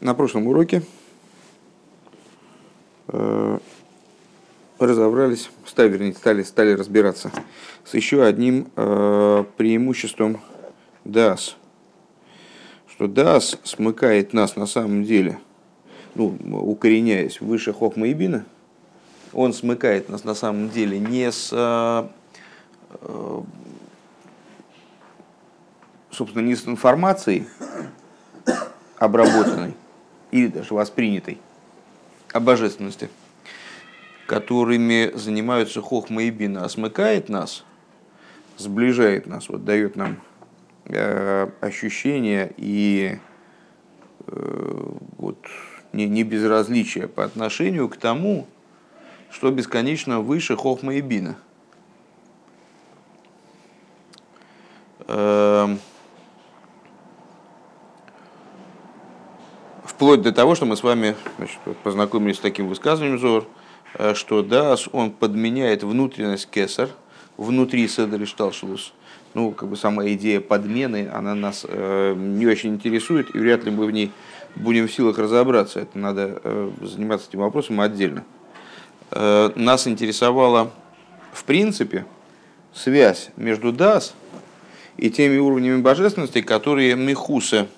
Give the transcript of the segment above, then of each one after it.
На прошлом уроке э, разобрались, стали, вернее, стали, стали разбираться с еще одним э, преимуществом DAS. Что DAS смыкает нас на самом деле, ну, укореняясь выше Хохма и Бина, он смыкает нас на самом деле не с, э, собственно, не с информацией обработанной, или даже воспринятой о божественности, которыми занимаются Хохма и Бина, а нас, сближает нас, вот дает нам э, ощущение и э, вот, не, не безразличие по отношению к тому, что бесконечно выше Хохма и Бина. Э, Вплоть до того, что мы с вами значит, познакомились с таким высказыванием Зор, э, что да, он подменяет внутренность кесар внутри Седер Шталшилус. Ну, как бы сама идея подмены, она нас э, не очень интересует, и вряд ли мы в ней будем в силах разобраться. Это надо э, заниматься этим вопросом отдельно. Э, нас интересовала, в принципе, связь между Дас и теми уровнями божественности, которые Михуса –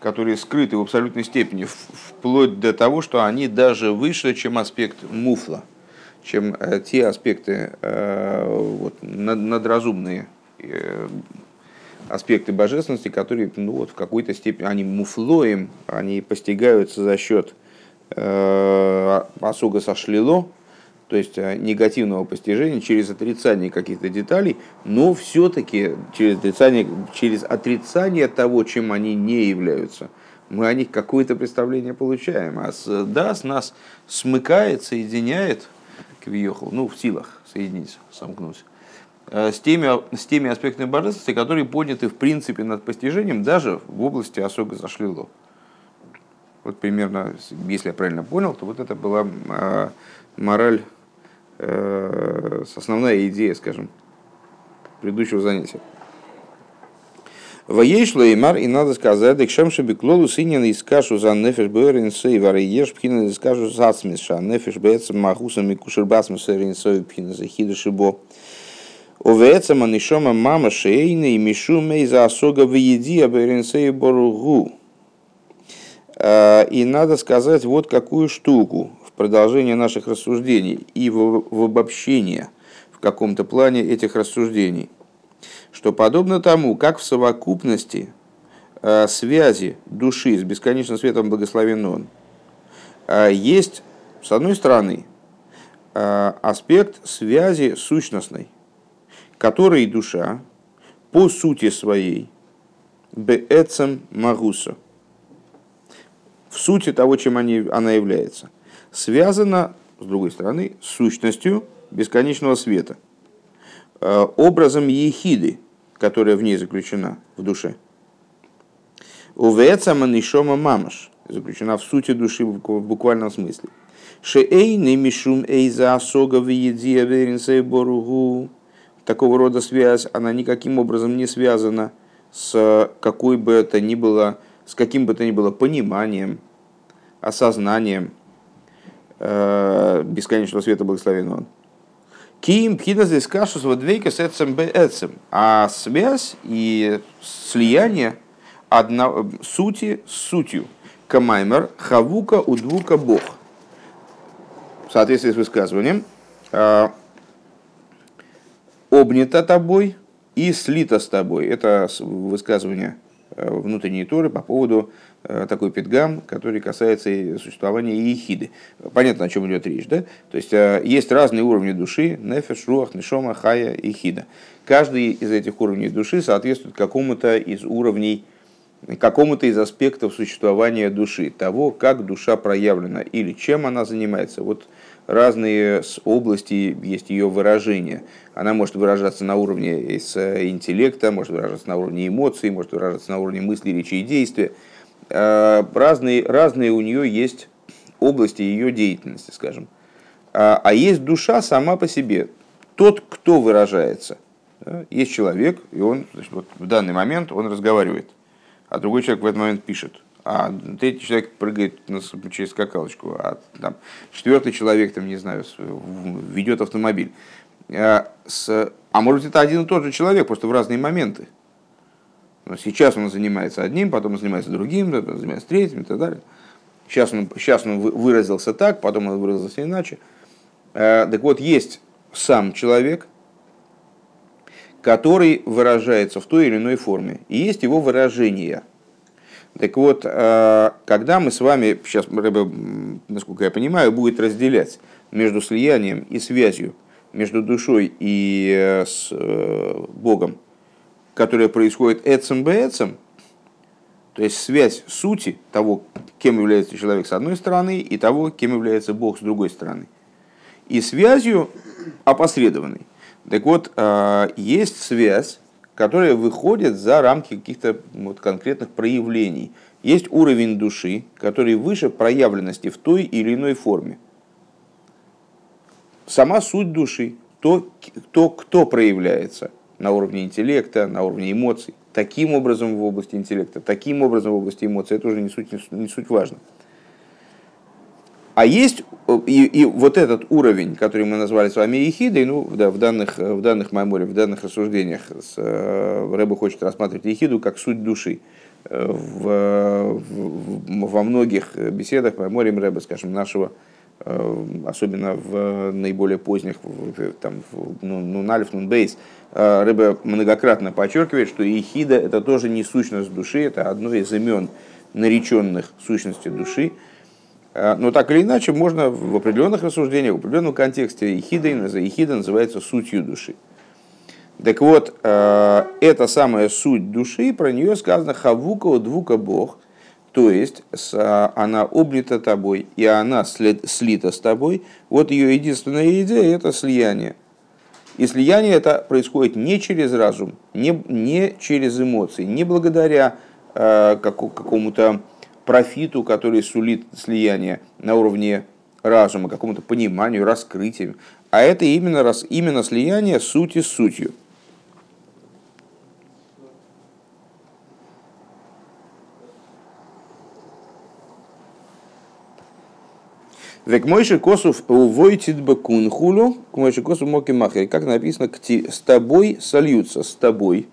которые скрыты в абсолютной степени, вплоть до того, что они даже выше, чем аспект муфла, чем э, те аспекты э, вот, надразумные э, аспекты божественности, которые ну, вот, в какой-то степени, они муфлоем, они постигаются за счет э, осуга сошлило, то есть э, негативного постижения через отрицание каких-то деталей, но все-таки через отрицание, через отрицание того, чем они не являются, мы о них какое-то представление получаем. А с, да, с нас смыкает, соединяет, квиехал, ну, в силах соединиться, сомкнуть, э, с теми, с теми аспектами божественности, которые подняты в принципе над постижением даже в области особо зашлило. Вот примерно, если я правильно понял, то вот это была э, мораль основная идея, скажем, предыдущего занятия. Воешло и мар, и надо сказать, так шам шаби клолу синин и скашу за нефеш бэрин сей вары еш пхина и скашу за смеша, нефеш бэцем махусам и кушер басмес рин сой пхина за хида шибо. Овецем анишома мама шейна и мишу мей за осога в еди абэрин сей боругу. Э, и надо сказать вот какую штуку продолжение наших рассуждений и в, в обобщение в каком-то плане этих рассуждений, что подобно тому, как в совокупности э, связи души с бесконечным светом благословен Он, э, есть, с одной стороны, э, аспект связи сущностной, который душа по сути своей, беэцем магуса, в сути того, чем они, она является – связана, с другой стороны, с сущностью бесконечного света, э, образом ехиды, которая в ней заключена, в душе. Увеца манишома мамаш, заключена в сути души в буквальном смысле. Шеэй не мишум эйза асога в боругу. Такого рода связь, она никаким образом не связана с какой бы это ни было, с каким бы то ни было пониманием, осознанием, Э, бесконечного света благословен он. Ким пхина здесь кашус двейка с эцем эцем. А связь и слияние одна, сути с сутью. Камаймер хавука удвука бог. В соответствии с высказыванием э, обнято тобой и слито с тобой. Это высказывание э, внутренней туры по поводу Э, такой педгам, который касается существования ехиды. Понятно, о чем идет речь, да? То есть э, есть разные уровни души, нефеш, руах, нешома, хая и хида. Каждый из этих уровней души соответствует какому-то из уровней, какому-то из аспектов существования души, того, как душа проявлена или чем она занимается. Вот разные области есть ее выражения. Она может выражаться на уровне э, интеллекта, может выражаться на уровне эмоций, может выражаться на уровне мысли, речи и действия. Э, разные, разные у нее есть области ее деятельности, скажем. А, а есть душа сама по себе. Тот, кто выражается. Есть человек, и он значит, вот в данный момент он разговаривает, а другой человек в этот момент пишет. А третий человек прыгает через скакалочку, а там, четвертый человек, там, не знаю, ведет автомобиль. С, а может это один и тот же человек, просто в разные моменты. Сейчас он занимается одним, потом он занимается другим, потом занимается третьим и так далее. Сейчас он, сейчас он выразился так, потом он выразился иначе. А, так вот, есть сам человек, который выражается в той или иной форме. И есть его выражение. Так вот, а, когда мы с вами, сейчас, насколько я понимаю, будет разделять между слиянием и связью между душой и э, с э, Богом, которая происходит эцем бэцем, то есть связь сути того, кем является человек с одной стороны, и того, кем является Бог с другой стороны. И связью опосредованной. Так вот, э, есть связь, которая выходит за рамки каких-то вот конкретных проявлений. Есть уровень души, который выше проявленности в той или иной форме сама суть души, то, то, кто проявляется на уровне интеллекта, на уровне эмоций, таким образом в области интеллекта, таким образом в области эмоций, это уже не суть, не, суть важно. А есть и, и вот этот уровень, который мы назвали с вами ехидой, ну, да, в данных, в данных меморе, в данных рассуждениях с, э, Рэба хочет рассматривать ехиду как суть души. Э, в, в, во многих беседах меморе Рэба, скажем, нашего Э, особенно в наиболее поздних, там, ну, ну, Нальф, Нун Бейс, э, Рыба многократно подчеркивает, что Ехида это тоже не сущность души, это одно из имен нареченных сущности души. Э, но так или иначе, можно в определенных рассуждениях, в определенном контексте Ехида, Ехида называется сутью души. Так вот, эта самая суть души, про нее сказано «хавука двука Бог», то есть она облита тобой, и она слита с тобой. Вот ее единственная идея – это слияние. И слияние это происходит не через разум, не, не через эмоции, не благодаря э, как, какому-то профиту, который сулит слияние на уровне разума, какому-то пониманию, раскрытию, а это именно, именно слияние сути с сутью. Век мойши косов увойтит бы кунхулю, к мойши косов моки махер. Как написано, с тобой сольются, с тобой.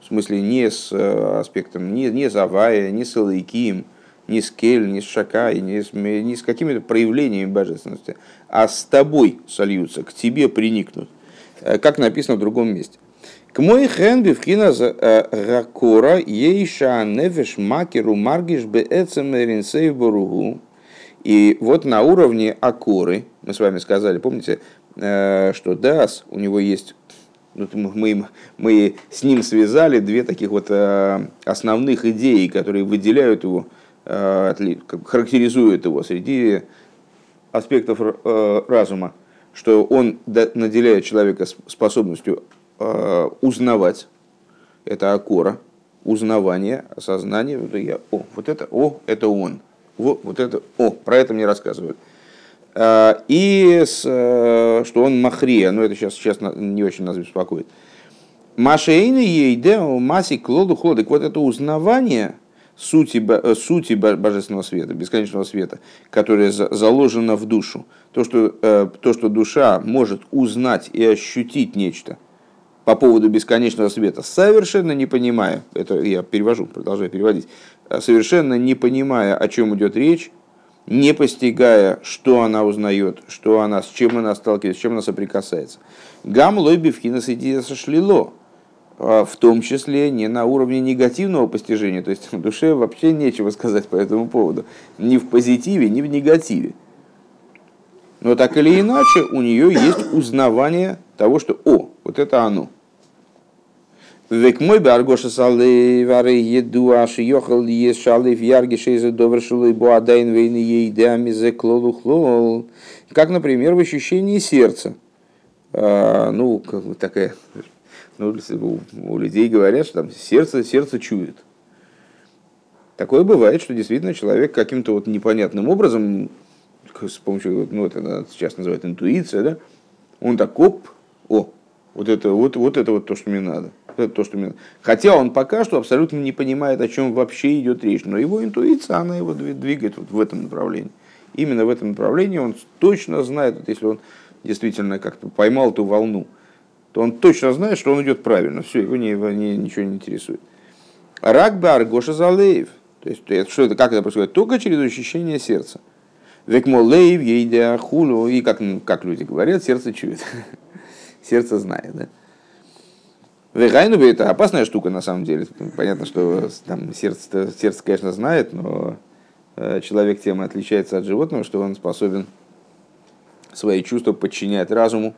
В смысле, не с э, аспектом, не, не с Авая, не с Алайкием, не с Кель, не с Шакай, не с, не с какими-то проявлениями божественности, а с тобой сольются, к тебе приникнут. Э, как написано в другом месте. К мой хен бифхина ракора ейша нефеш макеру маргиш бе эцем эринсей боругу. И вот на уровне Акоры, мы с вами сказали, помните, э, что Дас, у него есть, ну, мы, мы с ним связали две таких вот э, основных идеи, которые выделяют его, э, характеризуют его среди аспектов разума, что он наделяет человека способностью узнавать, это Акора, узнавание, осознание, вот я, о, вот это, о, это он – вот, вот это, о, про это мне рассказывают. А, и с, э, что он махрия, но это сейчас, сейчас не очень нас беспокоит. Машейны ейде маси клоду хлодик. Вот это узнавание сути, э, сути божественного света, бесконечного света, которое заложено в душу. То что, э, то, что душа может узнать и ощутить нечто по поводу бесконечного света, совершенно не понимая, это я перевожу, продолжаю переводить, совершенно не понимая, о чем идет речь, не постигая, что она узнает, что она, с чем она сталкивается, с чем она соприкасается. Гам лойби идея сошлило, а, в том числе не на уровне негативного постижения, то есть в душе вообще нечего сказать по этому поводу, ни в позитиве, ни в негативе. Но так или иначе у нее есть узнавание того, что «о, вот это оно». Век мой бы аргоша салы вары еду аш йохал ес шалы в ярге шейзе добр шулы буадайн вейны ейдами зе клолу хлол. Как, например, в ощущении сердца. А, ну, как бы такая, ну, у людей говорят, что там сердце, сердце чует. Такое бывает, что действительно человек каким-то вот непонятным образом, с помощью, ну, это сейчас называют интуиция, да, он так, оп, о, вот это вот, вот это вот то, что мне надо. То, что... Хотя он пока что абсолютно не понимает, о чем вообще идет речь, но его интуиция, она его двигает вот в этом направлении. Именно в этом направлении он точно знает, вот если он действительно как-то поймал эту волну, то он точно знает, что он идет правильно. Все, его, не, его не, ничего не интересует. Ракбар Гоша Залеев. То есть, что это, как это происходит? Только через ощущение сердца. Векмо лейв, ейдя хулу, и как, как люди говорят, сердце чует. сердце знает, да? Вегайну это опасная штука на самом деле. Понятно, что там сердце, сердце, конечно, знает, но э, человек тем отличается от животного, что он способен свои чувства подчинять разуму.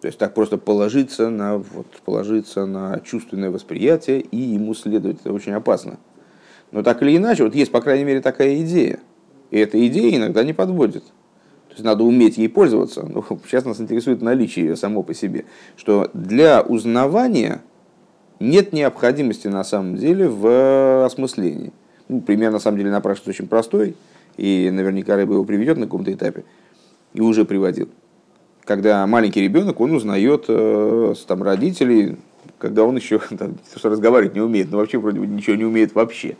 То есть так просто положиться на, вот, положиться на чувственное восприятие и ему следовать. Это очень опасно. Но так или иначе, вот есть, по крайней мере, такая идея – и эта идея иногда не подводит. То есть надо уметь ей пользоваться. Но сейчас нас интересует наличие ее само по себе. Что для узнавания нет необходимости на самом деле в осмыслении. Ну, пример на самом деле напрашивается очень простой, и наверняка рыба его приведет на каком-то этапе, и уже приводил. Когда маленький ребенок, он узнает э, там, родителей, когда он еще там, что разговаривать не умеет, но вообще вроде бы ничего не умеет вообще.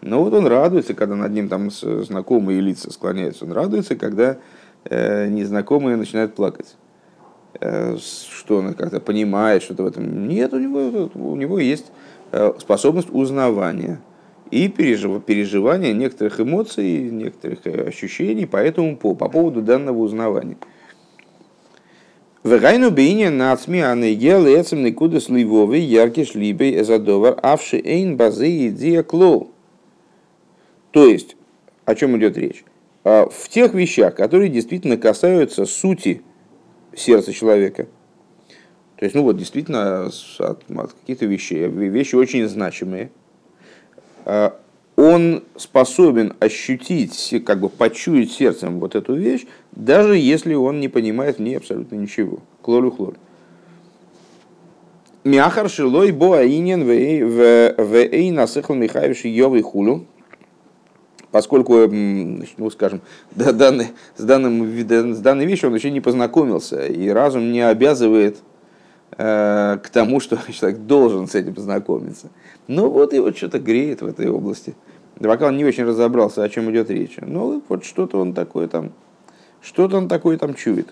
Но вот он радуется, когда над ним там знакомые лица склоняются. Он радуется, когда э, незнакомые начинают плакать. Э, что он как-то понимает что-то в этом. Нет, у него, у него есть э, способность узнавания и пережив, переживания некоторых эмоций, некоторых э, ощущений по этому по, по поводу данного узнавания. Вегайну бейне нацми анегел эцем никуда сливовый яркий шлибей эзадовар авши эйн базы идея клоу. То есть, о чем идет речь? А, в тех вещах, которые действительно касаются сути сердца человека. То есть, ну вот, действительно, от, от каких-то вещей, вещи очень значимые. А, он способен ощутить, как бы почуять сердцем вот эту вещь, даже если он не понимает в ней абсолютно ничего. Клолю хлор. Мяхар шилой боаинен в эй насыхал Михаевич Йовый хулу поскольку, ну, скажем, данный, с, данным, с данной вещью он еще не познакомился, и разум не обязывает э, к тому, что человек должен с этим познакомиться. Но ну, вот его что-то греет в этой области. Пока он не очень разобрался, о чем идет речь. Ну, вот что-то он такое там, что-то он такое там чует.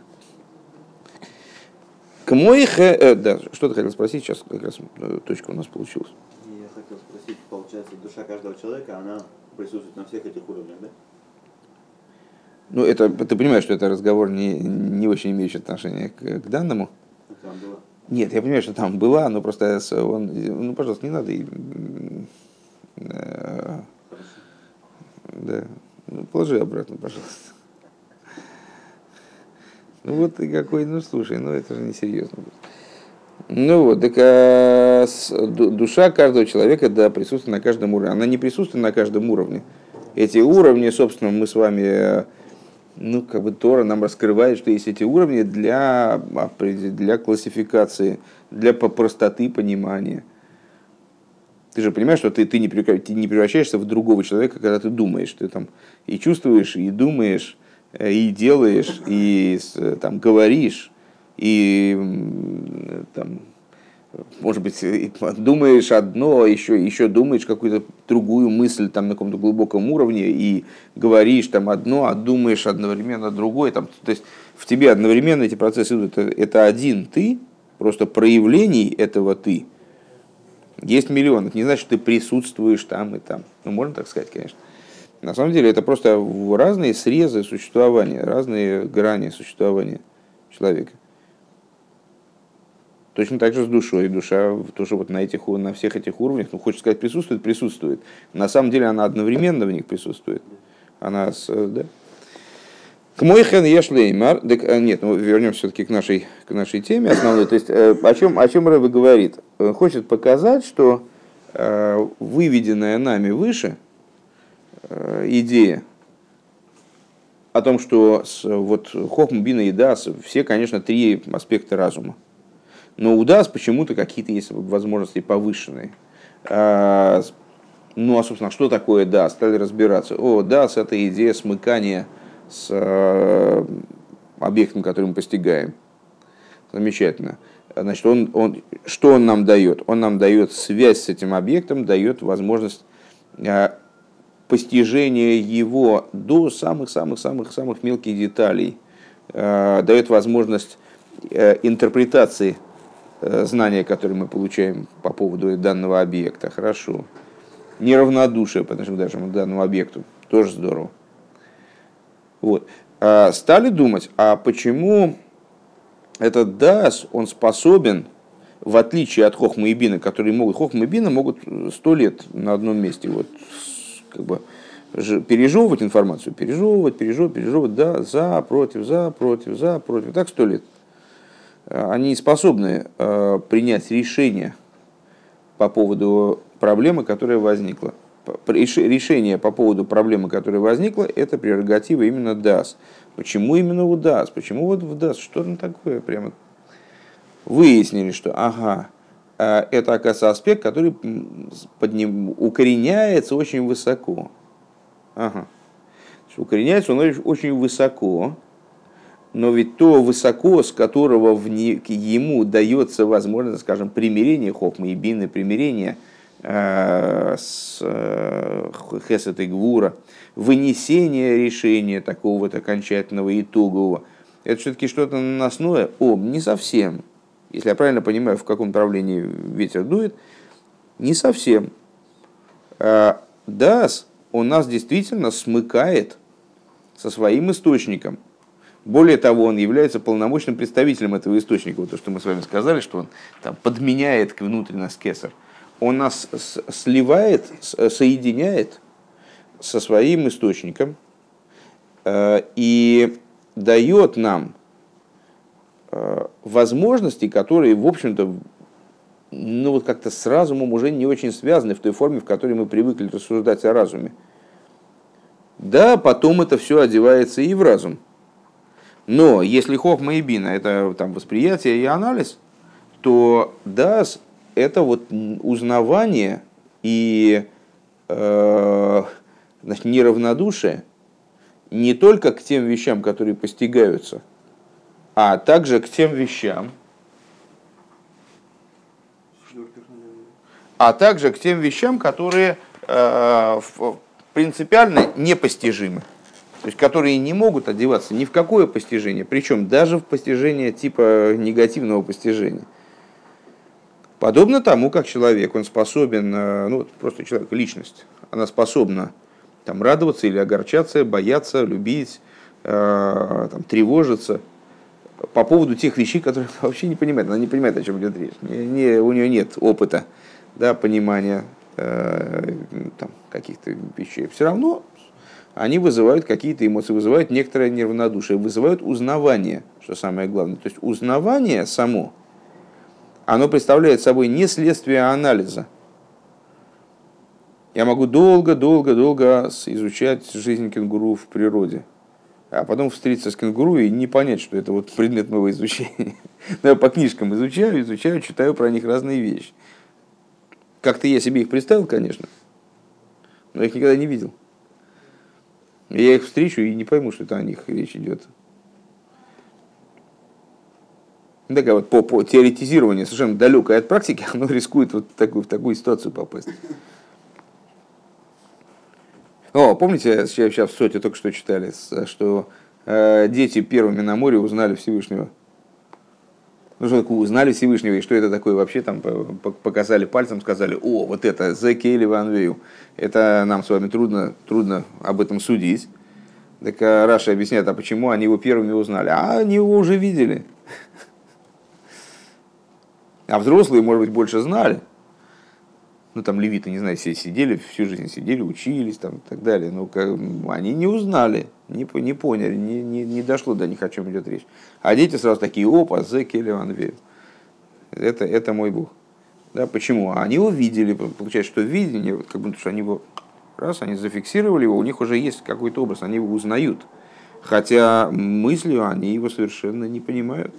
К моих, э, да, что ты хотел спросить, сейчас как раз э, точка у нас получилась. Я хотел спросить, получается, душа каждого человека, она присутствует на всех этих уровнях, да? Ну, это, ты понимаешь, что это разговор не, не очень имеющий отношение к, к данному? Там было. Нет, я понимаю, что там была, но просто он, ну, пожалуйста, не надо. Э, да, ну, положи обратно, пожалуйста. Ну вот ты какой, ну слушай, ну это же не серьезно будет. Ну вот, так а, душа каждого человека, да, присутствует на каждом уровне. Она не присутствует на каждом уровне. Эти уровни, собственно, мы с вами, ну, как бы Тора нам раскрывает, что есть эти уровни для, для классификации, для простоты понимания. Ты же понимаешь, что ты, ты, не, ты не превращаешься в другого человека, когда ты думаешь. Ты там и чувствуешь, и думаешь, э, и делаешь, и там говоришь и там, может быть, думаешь одно, еще, еще думаешь какую-то другую мысль там на каком-то глубоком уровне и говоришь там одно, а думаешь одновременно другое. Там, то есть в тебе одновременно эти процессы идут. Это, это один ты, просто проявлений этого ты. Есть миллион. Это не значит, что ты присутствуешь там и там. Ну, можно так сказать, конечно. На самом деле это просто разные срезы существования, разные грани существования человека. Точно так же с душой. Душа тоже вот на, этих, на всех этих уровнях, ну, хочется сказать, присутствует, присутствует. На самом деле она одновременно в них присутствует. Она, с, да. К мой хен ешлеймар, э, нет, ну, вернемся все-таки к нашей, к нашей теме основной. То есть, э, о чем, о чем Рэбе говорит? Хочет показать, что э, выведенная нами выше идея о том, что вот Хохм, Бина и Дас, все, конечно, три аспекта разума – но у DAS почему-то какие-то есть возможности повышенные. А, ну, а, собственно, что такое DAS? Стали разбираться. О, DAS – это идея смыкания с а, объектом, который мы постигаем. Замечательно. Значит, он, он, что он нам дает? Он нам дает связь с этим объектом, дает возможность постижения его до самых-самых-самых-самых мелких деталей, дает возможность интерпретации знания, которые мы получаем по поводу данного объекта. Хорошо. Неравнодушие по отношению к данному объекту. Тоже здорово. Вот. А стали думать, а почему этот дас, он способен, в отличие от Хохма и Бина, которые могут, Хохма и Бина могут сто лет на одном месте вот, как бы, пережевывать информацию, пережевывать, пережевывать, пережевывать, да, за, против, за, против, за, против, так сто лет. А, они способны э, принять решение по поводу проблемы, которая возникла решение по поводу проблемы, которая возникла, это прерогатива именно ДАС. Почему именно в ДАС? Почему вот в ДАС? Что там такое? Прямо выяснили, что ага, э, это, оказывается, аспект, который под ним укореняется очень высоко. Ага. Укореняется он очень высоко, но ведь то высоко, с которого в не, ему дается возможность, скажем, примирения хохмы и бины, примирения – Э, с э, Хесет и Гвура, вынесение решения такого вот окончательного итогового, это все-таки что-то наносное? О, не совсем. Если я правильно понимаю, в каком направлении ветер дует, не совсем. Э, Дас, он нас действительно смыкает со своим источником. Более того, он является полномочным представителем этого источника. Вот то, что мы с вами сказали, что он там подменяет внутренность кесар – он нас сливает, соединяет со своим источником э, и дает нам э, возможности, которые, в общем-то, ну вот как-то с разумом уже не очень связаны в той форме, в которой мы привыкли рассуждать о разуме. Да, потом это все одевается и в разум. Но если хохма и бина – это там, восприятие и анализ, то дас это вот узнавание и э, значит, неравнодушие не только к тем вещам, которые постигаются, а также к тем вещам, а также к тем вещам, которые э, принципиально непостижимы. То есть, которые не могут одеваться ни в какое постижение, причем даже в постижение типа негативного постижения – Подобно тому, как человек, он способен, э, ну, просто человек, личность, она способна там, радоваться или огорчаться, бояться, любить, э, там, тревожиться по поводу тех вещей, которые она вообще не понимает. Она не понимает, о чем идет речь. Не, не, у нее нет опыта, да, понимания э, там, каких-то вещей. Все равно они вызывают какие-то эмоции, вызывают некоторое неравнодушие, вызывают узнавание, что самое главное. То есть узнавание само – оно представляет собой не следствие анализа. Я могу долго-долго-долго изучать жизнь кенгуру в природе, а потом встретиться с кенгуру и не понять, что это вот предмет моего изучения. Но я по книжкам изучаю, изучаю, читаю про них разные вещи. Как-то я себе их представил, конечно, но я их никогда не видел. Я их встречу и не пойму, что это о них речь идет. Такая вот по, по теоретизированию совершенно далекое от практики, оно рискует вот в такую, в такую ситуацию попасть. О, помните, сейчас в соте только что читали, что э, дети первыми на море узнали Всевышнего. Ну, такое, узнали Всевышнего, и что это такое вообще, там показали пальцем, сказали, о, вот это, Зеки или Ван это нам с вами трудно, трудно об этом судить. Так а Раша объясняет, а почему они его первыми узнали? А они его уже видели. А взрослые, может быть, больше знали. Ну, там левиты, не знаю, все сидели, всю жизнь сидели, учились там и так далее. Но как, они не узнали, не, не поняли, не, не, не дошло до них, о чем идет речь. А дети сразу такие, опа, зе Келеван Это, это мой Бог. Да, почему? А они его видели, получается, что видение, как будто что они его, раз, они зафиксировали его, у них уже есть какой-то образ, они его узнают. Хотя мыслью они его совершенно не понимают.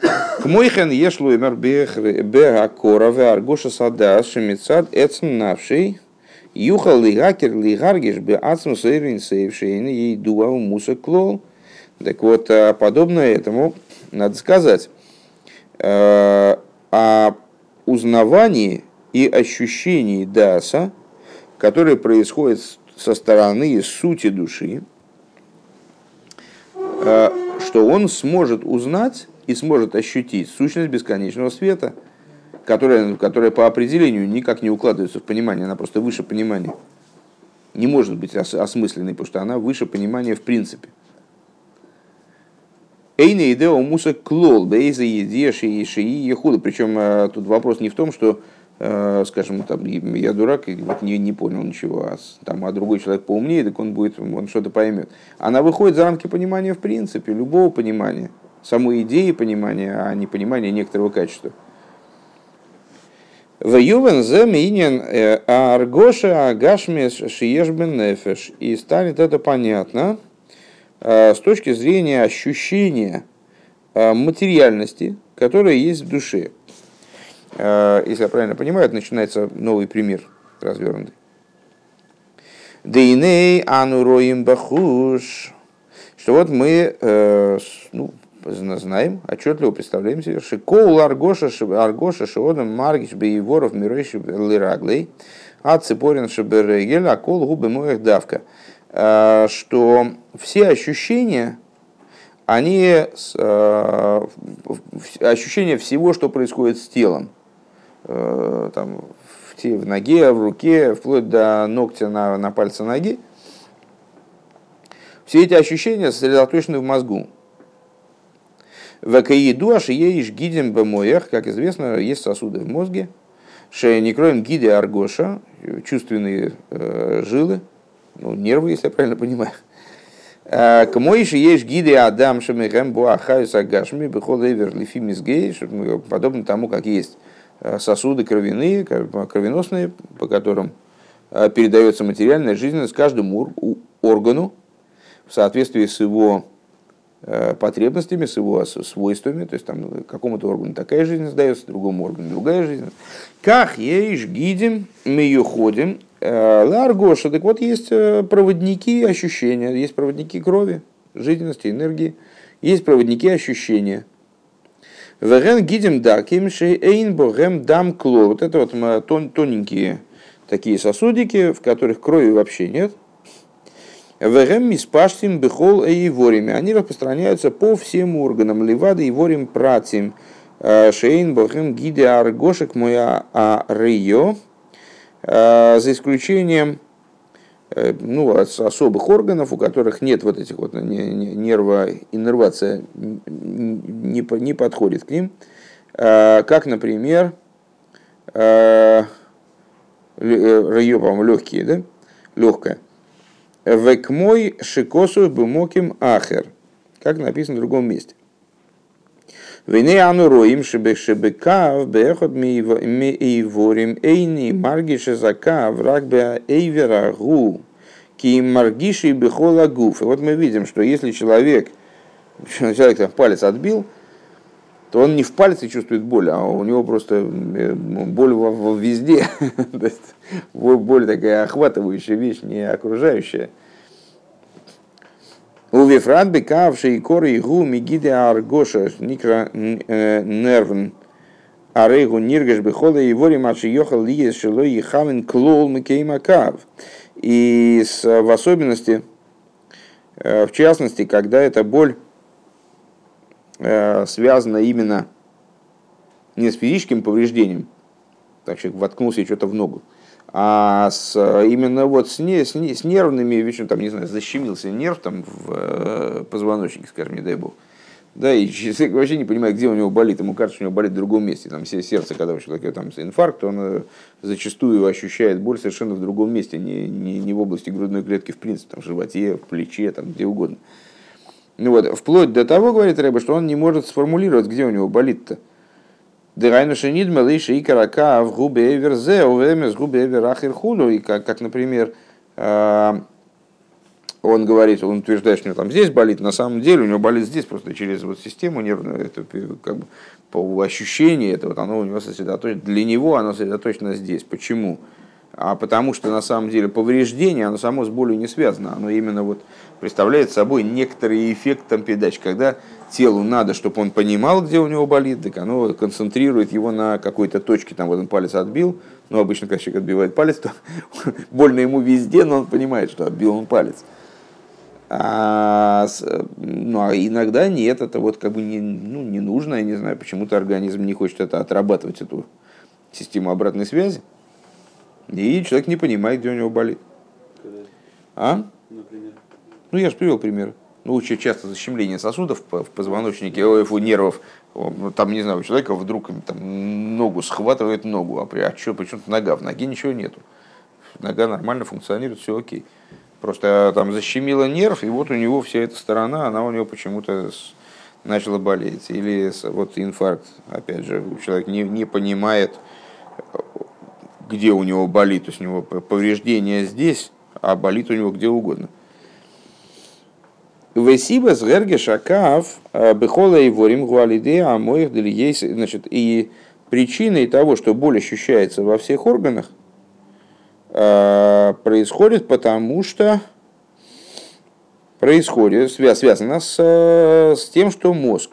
К мойхен ешлу имер беакора веаргоша садас шемицад эцн навший юхал лигакер лигаргиш бе ацм сейрин сейвшейн ей дуа муса клол. Так вот, подобно этому, надо сказать, о узнавании и ощущении даса, которые происходят со стороны сути души, что он сможет узнать и сможет ощутить сущность бесконечного света, которая, которая по определению никак не укладывается в понимание, она просто выше понимания. Не может быть осмысленной, потому что она выше понимания в принципе. Эйна идео муса клол, бейза едеш и шии ехуда. Причем э, тут вопрос не в том, что, э, скажем, там, я дурак и вот не, не понял ничего, а, там, а другой человек поумнее, так он будет, он что-то поймет. Она выходит за рамки понимания в принципе, любого понимания, самой идеи понимания, а не понимания некоторого качества. В Ювен заминен э, аргоша агашмес шиешбен нефеш. И станет это понятно, Э, с точки зрения ощущения э, материальности, которая есть в душе. Если я правильно понимаю, начинается новый пример развернутый. Дейней ануроим бахуш. Что вот мы ну, знаем, отчетливо представляем себе, шикоул аргоша, аргоша шиодом маргиш бейворов миройши лираглей, а цепорин шиберегель, а кол губы моих давка. Что все ощущения, они э, ощущения всего, что происходит с телом. Э, там, в, в ноге, в руке, вплоть до ногтя на, на пальце ноги. Все эти ощущения сосредоточены в мозгу. В Акаиду Ашиеиш гидем бамоях, как известно, есть сосуды в мозге. Шеникроем гиде аргоша, чувственные э, жилы, ну, нервы, если я правильно понимаю. Э, к моиши есть гиды Адам Шамихем Буахаюс Агашми Бехол Эвер Лифимизгей, подобно тому, как есть э, сосуды кровяные, кровеносные, по которым э, передается материальная жизненность каждому органу в соответствии с его потребностями, с его свойствами, то есть там какому-то органу такая жизнь сдается, другому органу другая жизнь. Как ешь гидим, мы ее ходим, Э, Ларгоша, так вот есть э, проводники ощущения, есть проводники крови, жизненности, энергии, есть проводники ощущения. Веген гидим даким эйн богем дам кло. Вот это вот тон, тоненькие такие сосудики, в которых крови вообще нет. Вегем миспаштим бехол и ворими. Они распространяются по всем органам. Левада и ворим пратим. Э, шейн богем гиде аргошек моя а рио. Э, за исключением э, ну, особых органов, у которых нет вот этих вот нерва, иннервация не, не подходит к ним, э, как, например, райо, по-моему, легкие, да? Легкое. Векмой шикосу бумоким ахер, как написано в другом месте. Вене ану роим шебекав бехот ми ворим эйни маргише закав рак бе эйвера гу ки маргиши бехола гуф. И вот мы видим, что если человек, человек там палец отбил, то он не в пальце чувствует боль, а у него просто э, боль везде. боль такая охватывающая вещь, не окружающая. У Вифрат бекавший и коры и гу мигиде аргоша никра э, нервн арейгу ниргаш бехола и вори мачи йохал лиес шело и хавен клол микеймакав. И с, в особенности, э, в частности, когда эта боль э, связана именно не с физическим повреждением, так человек воткнулся что-то в ногу, а с, именно вот с, не, с, не, с нервными вещами, там, не знаю, защемился нерв там, в э, позвоночнике, скажем, не дай бог. Да, и человек вообще не понимает, где у него болит. Ему кажется, что у него болит в другом месте. Там все сердце, когда у человека там инфаркт, он э, зачастую ощущает боль совершенно в другом месте, не, не, не в области грудной клетки, в принципе, там, в животе, в плече, там, где угодно. Ну вот, вплоть до того, говорит Рэба, что он не может сформулировать, где у него болит-то. Дырайну шенид малыша и карака в губе эверзе, увемес губе эверахир худу. И как, как, например, э, он говорит, он утверждает, что у него там здесь болит, на самом деле у него болит здесь, просто через вот систему нервную, это как бы по ощущению, это вот оно у него сосредоточено, для него оно сосредоточено здесь. Почему? А потому что на самом деле повреждение, оно само с болью не связано, оно именно вот представляет собой некоторый эффект там передач, когда телу надо, чтобы он понимал, где у него болит, так оно концентрирует его на какой-то точке, там вот он палец отбил, ну обычно, когда человек отбивает палец, то больно ему везде, но он понимает, что отбил он палец. А, ну, а иногда нет, это вот как бы не, ну, не нужно, я не знаю, почему-то организм не хочет это отрабатывать, эту систему обратной связи, и человек не понимает, где у него болит. А? Например? Ну, я же привел пример. Ну, очень часто защемление сосудов в позвоночнике, у нервов. Там, не знаю, у человека вдруг там, ногу схватывает ногу, а, при, а что, почему-то нога, в ноге ничего нету. Нога нормально функционирует, все окей. Просто там защемило нерв, и вот у него вся эта сторона, она у него почему-то начала болеть. Или вот инфаркт, опять же, человек не, не понимает, где у него болит, то есть у него повреждение здесь, а болит у него где угодно. Весиба с герге шакав э, бехола и ворим гуалиде а моих есть. Значит, и причиной того, что боль ощущается во всех органах, э, происходит потому, что происходит, связано с, с тем, что мозг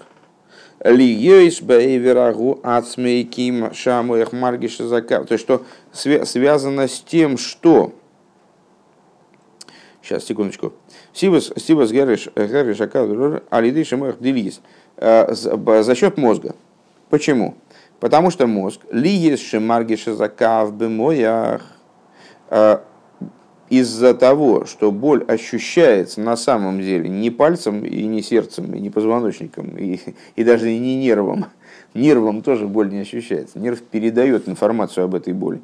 Лиейс бейверагу маргиша закав. То есть, что связано с тем, что Сейчас, секундочку. Сибас Герриш Алиды Шамуэх Делис. Э, за счет мозга. Почему? Потому что мозг лиес шемаргиша закав бемоях э, из-за того, что боль ощущается на самом деле не пальцем и не сердцем, и не позвоночником, и, и даже не нервом. Нервом тоже боль не ощущается. Нерв передает информацию об этой боли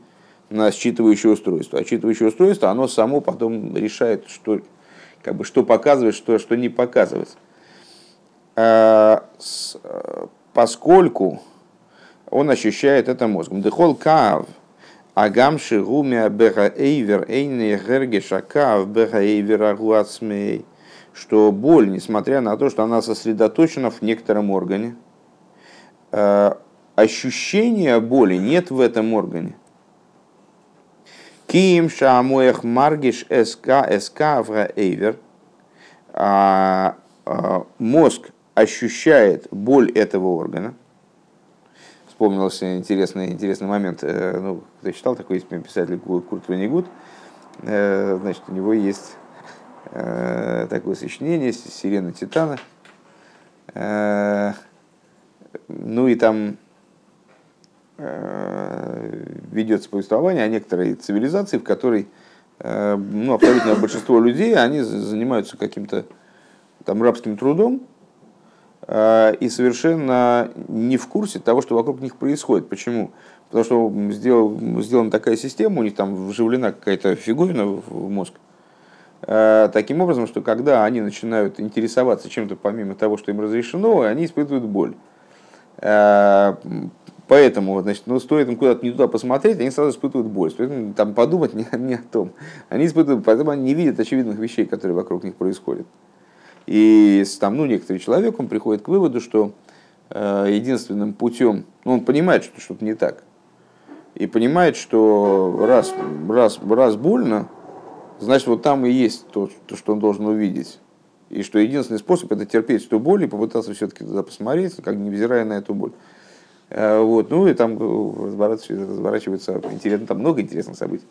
на считывающее устройство. А считывающее устройство, оно само потом решает, что, как бы, что показывать, что, что не показывать. А, с, поскольку он ощущает это мозгом. Дехол кав, агам шигумя беха эйвер эйне герге шакав беха эйвер агуацмей. Что боль, несмотря на то, что она сосредоточена в некотором органе, а, ощущения боли нет в этом органе. Ким шамуэх маргиш СК СК авра эйвер. Мозг ощущает боль этого органа. Вспомнился интересный, интересный момент. Э, ну, кто читал такой писатель Курт Ванигут. Э, значит, у него есть э, такое сочинение «Сирена Титана». Ну и там ведется повествование о некоторой цивилизации, в которой э, ну, абсолютное большинство людей, они занимаются каким-то там рабским трудом э, и совершенно не в курсе того, что вокруг них происходит. Почему? Потому что сделал, сделана такая система, у них там вживлена какая-то фиговина в мозг. Таким образом, что когда они начинают интересоваться чем-то помимо того, что им разрешено, они испытывают боль. Поэтому, значит, ну, стоит им куда-то не туда посмотреть, они сразу испытывают боль. Стоит им там подумать не, не о том. Они испытывают, поэтому они не видят очевидных вещей, которые вокруг них происходят. И там, ну, некоторый человек, он приходит к выводу, что э, единственным путем, ну, он понимает, что что-то не так. И понимает, что раз, раз, раз больно, значит, вот там и есть то, то, что он должен увидеть. И что единственный способ это терпеть эту боль и попытаться все-таки туда посмотреть, как невзирая на эту боль. Э, вот, ну и там э, разворачивается, разворачивается интересно, там много интересных событий.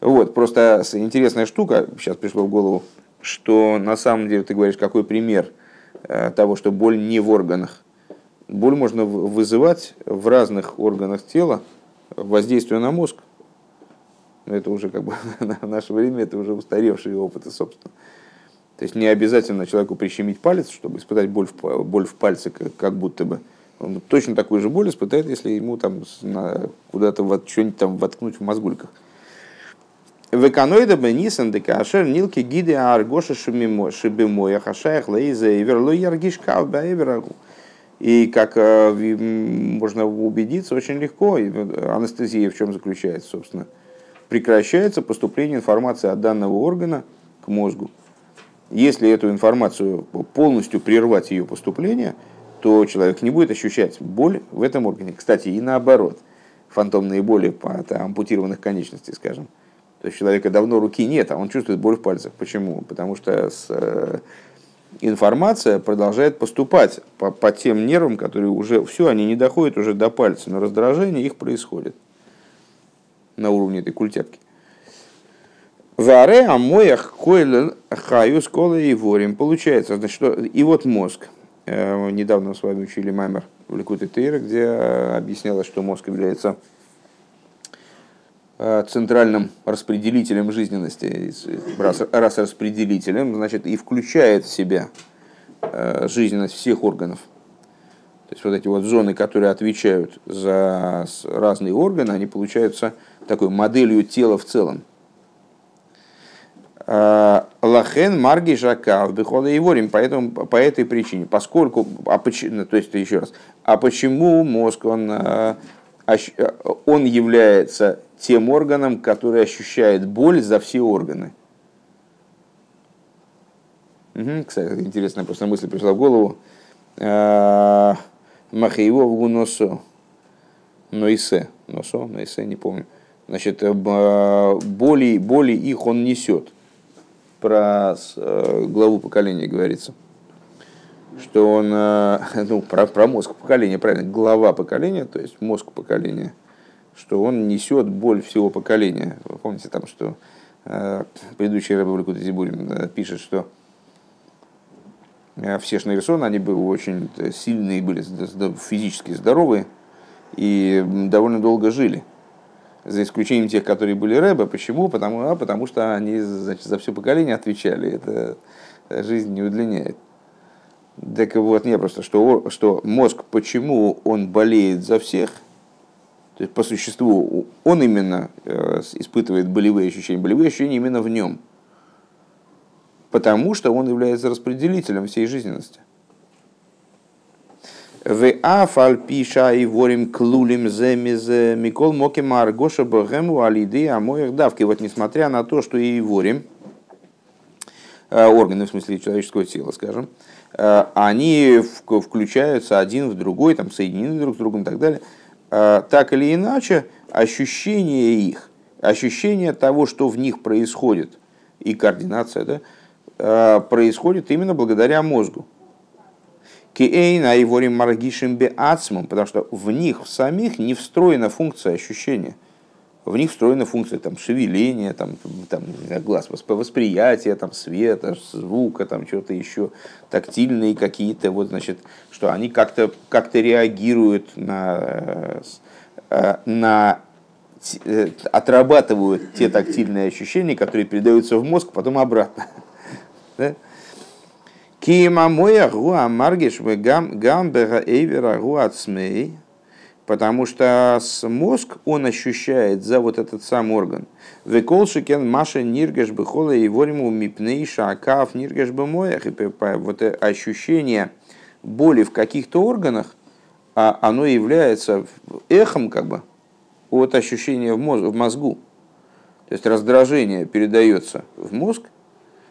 Вот, просто интересная штука, сейчас пришло в голову, что на самом деле ты говоришь, какой пример э, того, что боль не в органах. Боль можно вызывать в разных органах тела, воздействуя на мозг. Это уже как бы в наше время, это уже устаревшие опыты, собственно. То есть не обязательно человеку прищемить палец, чтобы испытать боль в, боль в пальце, как будто бы он точно такую же боль испытает, если ему там куда-то вот, что-нибудь там воткнуть в мозгульках. Веканоида бенисан декашер нилки гиды аргоша шибимоя хашаях лейза и верло яргишка баеверагу. И как э, можно убедиться очень легко, анестезия в чем заключается, собственно, прекращается поступление информации от данного органа к мозгу. Если эту информацию полностью прервать ее поступление – то человек не будет ощущать боль в этом органе. Кстати, и наоборот, фантомные боли от ампутированных конечностей, скажем. То есть человека давно руки нет, а он чувствует боль в пальцах. Почему? Потому что с, э, информация продолжает поступать по, по тем нервам, которые уже все, они не доходят уже до пальца, но раздражение их происходит на уровне этой культяпки. Варе амоях койлен хаю скола и ворим. Получается, значит, что, и вот мозг. Э, недавно с вами учили Маймер в Ликуте Тейра, где объяснялось, что мозг является э, центральным распределителем жизненности, раз, распределителем, значит, и включает в себя э, жизненность всех органов. То есть вот эти вот зоны, которые отвечают за разные органы, они получаются такой моделью тела в целом. Лахен Марги Жака в Бехола и Ворим, поэтому по этой причине, поскольку, а почему, ну, то есть еще раз, а почему мозг, он, а, он является тем органом, который ощущает боль за все органы? Угу, кстати, интересная просто мысль пришла в голову. А, Махаево в Гуносо, Нойсе, Носо, Нойсе, не помню. Значит, боли, боли их он несет про э, главу поколения говорится, что он, э, ну, про, про мозг поколения, правильно, глава поколения, то есть мозг поколения, что он несет боль всего поколения. Вы помните там, что э, предыдущий Рэбе Зибурин пишет, что все Шнейрсон, они были очень сильные, были физически здоровые и довольно долго жили за исключением тех, которые были рэбы. Почему? Потому, а, потому что они значит, за все поколение отвечали. Это жизнь не удлиняет. Так вот, не просто, что, что мозг, почему он болеет за всех, то есть по существу он именно э, испытывает болевые ощущения, болевые ощущения именно в нем. Потому что он является распределителем всей жизненности. В афаль пиша и ворим клулим земизе микол моки маргоша богему алиды а моих давки. Вот несмотря на то, что и ворим, э, органы в смысле человеческого тела, скажем, э, они включаются один в другой, там соединены друг с другом и так далее. Э, так или иначе, ощущение их, ощущение того, что в них происходит, и координация, да, происходит именно благодаря мозгу. Киэйн айворим маргишим бе ацмом, потому что в них в самих не встроена функция ощущения. В них встроена функция там, шевеления, там, там, глаз, восприятия, там, света, звука, там, что-то еще, тактильные какие-то, вот, значит, что они как-то как реагируют на, э, на э, отрабатывают те тактильные ощущения, которые передаются в мозг, потом обратно. Да? Кима моя гуа маргиш гам гамбера эйвера гуацмей, потому что мозг он ощущает за вот этот сам орган. Веколшикен маша ниргеш бехола и вориму мипней шакав ниргеш бемоях. И вот ощущение боли в каких-то органах, а оно является эхом как бы от ощущения в мозгу. То есть раздражение передается в мозг,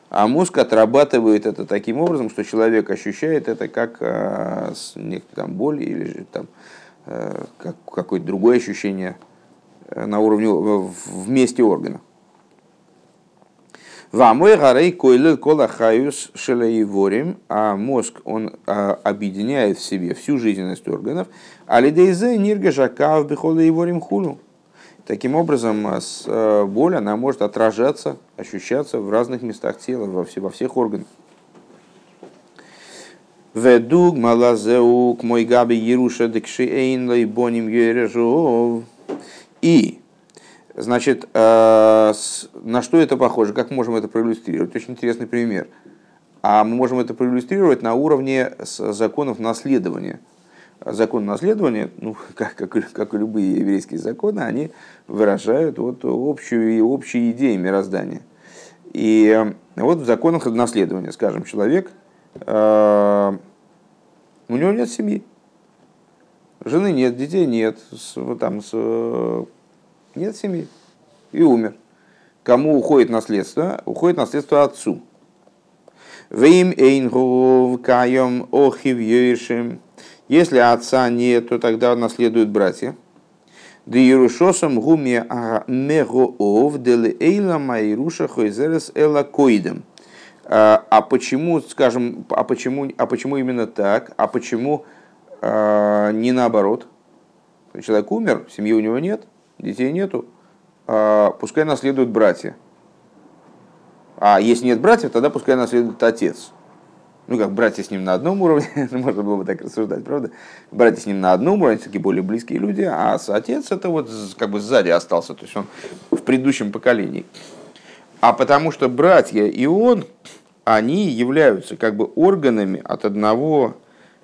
а мозг отрабатывает это таким образом, что человек ощущает это как э, там, боль или там, э, как какое-то другое ощущение э, на уровне в месте органа. Вамой гарей койлел кола хаюс шелаиворим, а мозг он объединяет в себе всю жизненность органов, а нирга жакав бихола хулу. Таким образом, э, э, боль она может отражаться, ощущаться в разных местах тела, во, все, во всех органах. Ведуг малазеук мой габи еруша декшиэйн. И, значит, э, на что это похоже? Как можем это проиллюстрировать? Очень интересный пример. А мы можем это проиллюстрировать на уровне законов наследования – закон наследования, ну, как, как, как и любые еврейские законы, они выражают вот общую, общие идеи мироздания. И э, вот в законах наследования, скажем, человек, э, у него нет семьи, жены нет, детей нет, с, там, с, нет семьи, и умер. Кому уходит наследство? Уходит наследство отцу. Вим эйнгов каем охив если отца нет, то тогда наследуют братья. Да Иерушосом гуме мегоов дели эйла майруша хойзерес эла коидем. А, а почему, скажем, а почему, а почему именно так? А почему а, не наоборот? Человек умер, семьи у него нет, детей нету, а, пускай наследуют братья. А если нет братьев, тогда пускай наследует отец. Ну, как братья с ним на одном уровне, можно было бы так рассуждать, правда? Братья с ним на одном уровне, такие более близкие люди, а отец это вот как бы сзади остался, то есть он в предыдущем поколении. А потому что братья и он, они являются как бы органами от одного,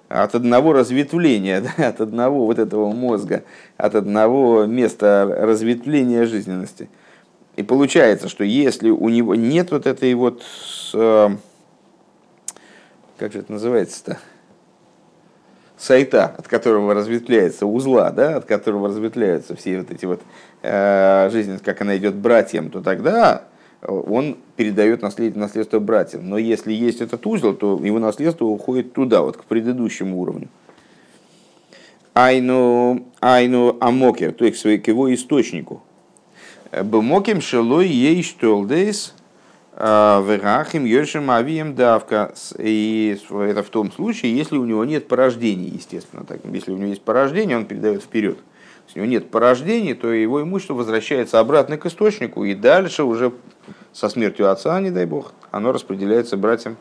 от одного разветвления, да, от одного вот этого мозга, от одного места разветвления жизненности. И получается, что если у него нет вот этой вот, как же это называется-то, сайта, от которого разветвляется узла, да, от которого разветвляются все вот эти вот э, жизненность, как она идет братьям, то тогда он передает наследство братьям. Но если есть этот узел, то его наследство уходит туда, вот к предыдущему уровню. Айну, айну амокер, то есть к его источнику. Бемоким шелой ей штолдейс верахим йошем авием давка. И это в том случае, если у него нет порождений, естественно. Так, если у него есть порождение, он передает вперед. Если у него нет порождений, то его имущество возвращается обратно к источнику, и дальше уже со смертью отца, не дай бог, оно распределяется братьям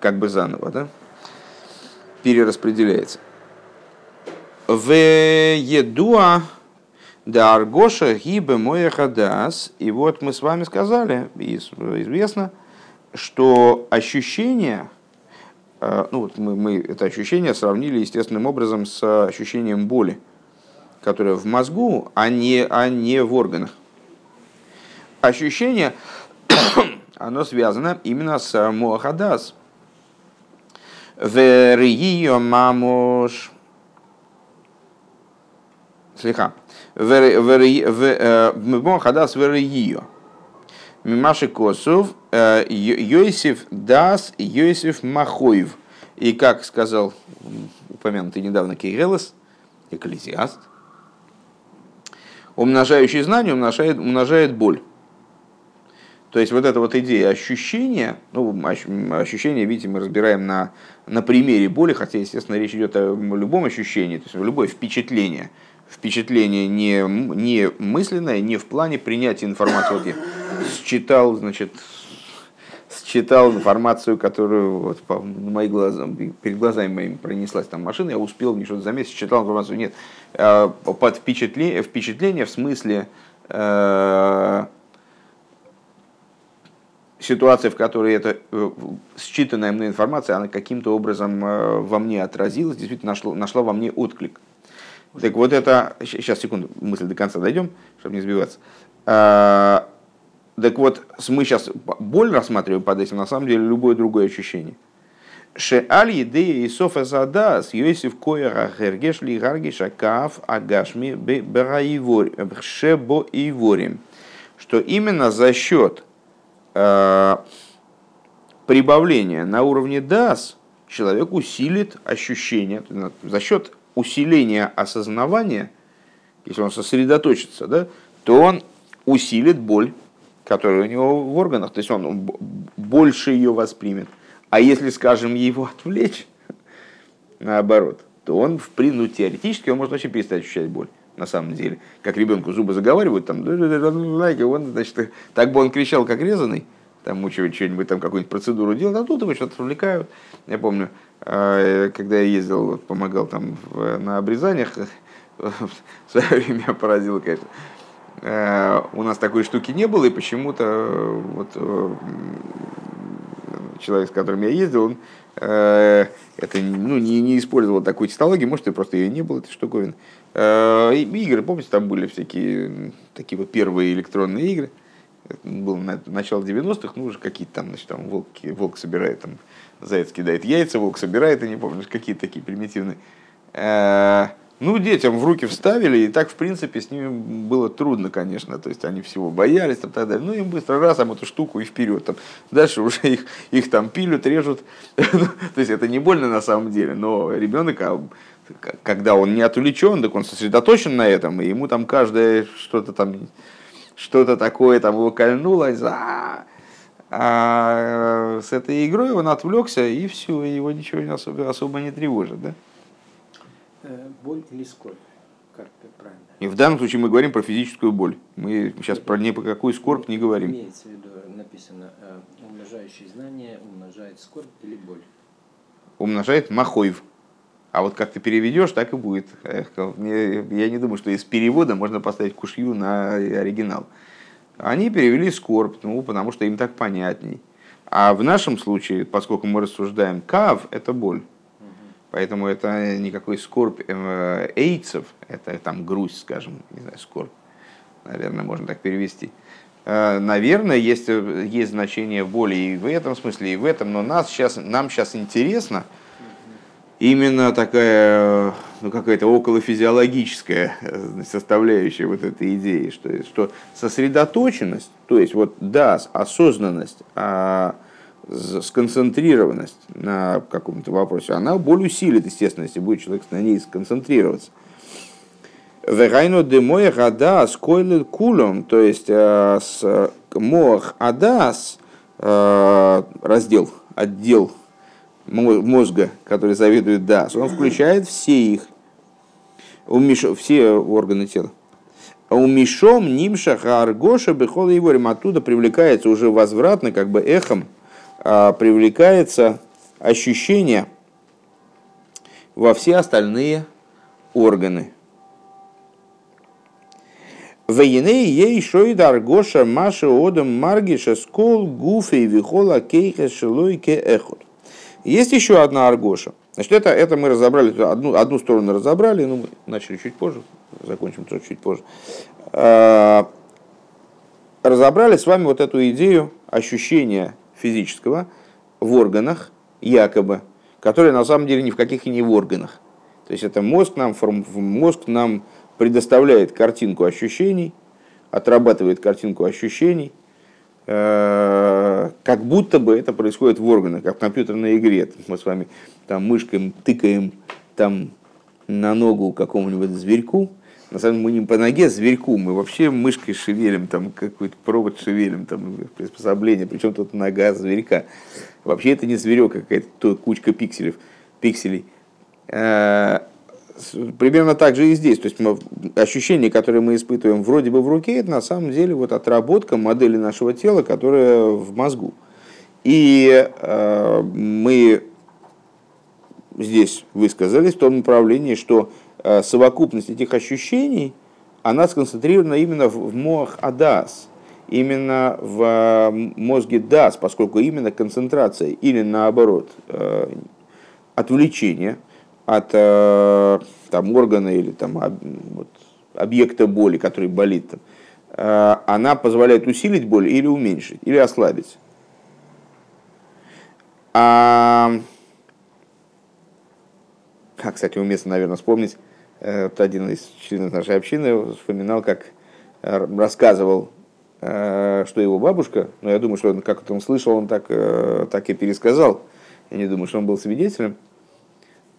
как бы заново, да? перераспределяется. В едуа да аргоша гибе моя хадас. И вот мы с вами сказали, известно, что ощущение, э, ну вот мы, мы это ощущение сравнили естественным образом с ощущением боли, которое в мозгу, а не, а не в органах ощущение, оно связано именно с Муахадас. Верио мамош. Слегка. Муахадас верио. Мимаши Косов, Йосиф Дас, Йосиф Махоев. И как сказал упомянутый недавно Кейрелос, экклезиаст, умножающий знание умножает, умножает боль. То есть вот эта вот идея ощущения, ну, ощущение, видите, мы разбираем на, на примере боли, хотя, естественно, речь идет о любом ощущении, то есть любое впечатление. Впечатление не, не мысленное, не в плане принятия информации. Вот я считал, значит, считал информацию, которую вот по, мои глаза, перед глазами моими пронеслась там машина, я успел мне что-то заметить, считал информацию. Нет, а, под впечатление, впечатление в смысле э, ситуация, в которой эта э, считанная мной информация, она каким-то образом э, во мне отразилась, действительно нашла, нашла во мне отклик. Так вот это, сейчас, секунду, мысль до конца дойдем, чтобы не сбиваться. А, так вот, мы сейчас боль рассматриваем под этим, на самом деле, любое другое ощущение. Шеаль едея и софа задас, Йосиф коера хергеш ли гаргиша каф агашми шебо и ворим. Что именно за счет Э, прибавление на уровне DAS человек усилит ощущение, за счет усиления осознавания, если он сосредоточится, да, то он усилит боль, которая у него в органах, то есть он больше ее воспримет. А если, скажем, его отвлечь, наоборот, то он, в ну, теоретически, он может вообще перестать ощущать боль на самом деле. Как ребенку зубы заговаривают, там, он, значит, так бы он кричал, как резанный, там мучивать что-нибудь, там какую-нибудь процедуру делать, а тут его что-то отвлекают. Я помню, э, когда я ездил, помогал там на обрезаниях, в свое время поразило, конечно. Э, у нас такой штуки не было, и почему-то вот э, человек, с которым я ездил, он это ну, не, не использовал такую технологию, может, и просто ее не было, этой штуковины. Э, игры, помните, там были всякие такие вот первые электронные игры. Это было на, начало 90-х, ну, уже какие-то там, значит, там волки, волк собирает, там, заяц кидает яйца, волк собирает, я не помню, какие-то такие примитивные. Э, ну, детям в руки вставили, и так, в принципе, с ними было трудно, конечно. То есть они всего боялись, там, так далее. Ну, им быстро раз, там, эту штуку и вперед. Там. Дальше уже их, их там пилют, режут. То есть это не больно на самом деле, но ребенок а когда он не отвлечен, так он сосредоточен на этом, и ему там каждое что-то там, что-то такое там его кольнуло, а, а с этой игрой, он отвлекся, и все, его ничего не особо, особо не тревожит. Да? Э, боль или скорбь? Как правильно? И в данном случае мы говорим про физическую боль. Мы сейчас про ни по какую скорбь не говорим. Имеется в виду, написано, э, умножающий знание умножает скорбь или боль. Умножает махоев. А вот как ты переведешь, так и будет. Я не думаю, что из перевода можно поставить кушью на оригинал. Они перевели скорбь, ну, потому что им так понятней. А в нашем случае, поскольку мы рассуждаем, кав – это боль. Поэтому это никакой скорбь э, эйцев, это там грусть, скажем, не знаю, скорбь, наверное, можно так перевести. Э, наверное, есть, есть значение боли и в этом смысле, и в этом, но нас сейчас, нам сейчас интересно именно такая, ну, какая-то околофизиологическая э, составляющая вот этой идеи, что, что сосредоточенность, то есть вот да, осознанность, а сконцентрированность на каком-то вопросе, она боль усилит, естественно, если будет человек на ней сконцентрироваться. Вегайно демоя гадас койлет кулом, то есть э, с мох адас, э, раздел, отдел мозга, который заведует дас, он включает все их, все органы тела. А у Мишом, Нимша, Аргоша, Бехола и оттуда привлекается уже возвратно, как бы эхом, а, привлекается ощущение во все остальные органы. Вейней ей шойдар гоша маша одам маргиша скол гуфей вихола кейха шелойке эхот. Есть еще одна аргоша. Значит, это, это мы разобрали, одну, одну сторону разобрали, ну, мы начали чуть позже, закончим тоже чуть позже. А, разобрали с вами вот эту идею ощущения физического в органах, якобы, которые на самом деле ни в каких и не в органах. То есть это мозг нам, мозг нам предоставляет картинку ощущений, отрабатывает картинку ощущений, э, как будто бы это происходит в органах, как в компьютерной игре. Мы с вами там мышкой тыкаем там на ногу какому-нибудь зверьку, на самом деле мы не по ноге зверьку, мы вообще мышкой шевелим, там какой-то провод шевелим, там приспособление, причем тут нога зверька. Вообще это не зверек, а какая-то кучка пикселей. пикселей. А, примерно так же и здесь. То есть мы, ощущения, которые мы испытываем вроде бы в руке, это на самом деле вот отработка модели нашего тела, которая в мозгу. И э, мы здесь высказались в том направлении, что Э, совокупность этих ощущений, она сконцентрирована именно в мох адас, именно в э, мозге дас, поскольку именно концентрация или наоборот э, отвлечение от там, органа или там, вот, объекта боли, который болит, она позволяет усилить боль или уменьшить, или ослабить. А, кстати, уместно, наверное, вспомнить, Э, вот один из членов нашей общины вспоминал, как э, рассказывал, э, что его бабушка, но я думаю, что он как-то он слышал, он так, так и пересказал. Я не думаю, что он был свидетелем,